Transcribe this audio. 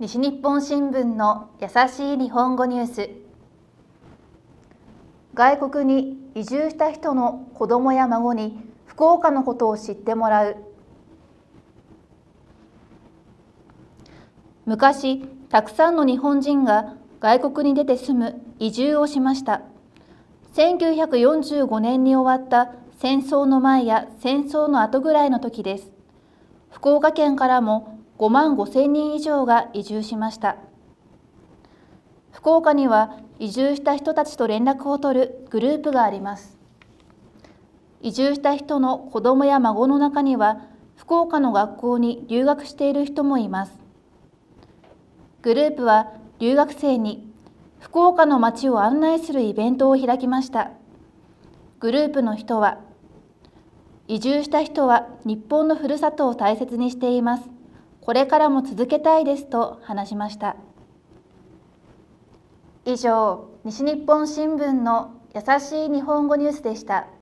西日本新聞の優しい日本語ニュース。外国に移住した人の子供や孫に福岡のことを知ってもらう。昔たくさんの日本人が外国に出て住む移住をしました。1945年に終わった戦争の前や戦争の後ぐらいの時です。福岡県からも5万5千人以上が移住しました。福岡には移住した人たちと連絡を取るグループがあります。移住した人の子供や孫の中には福岡の学校に留学している人もいます。グループは留学生に福岡の街を案内するイベントを開きました。グループの人は移住した人は日本のふるさとを大切にしています。これからも続けたいですと話しました。以上西日本新聞の優しい日本語ニュースでした。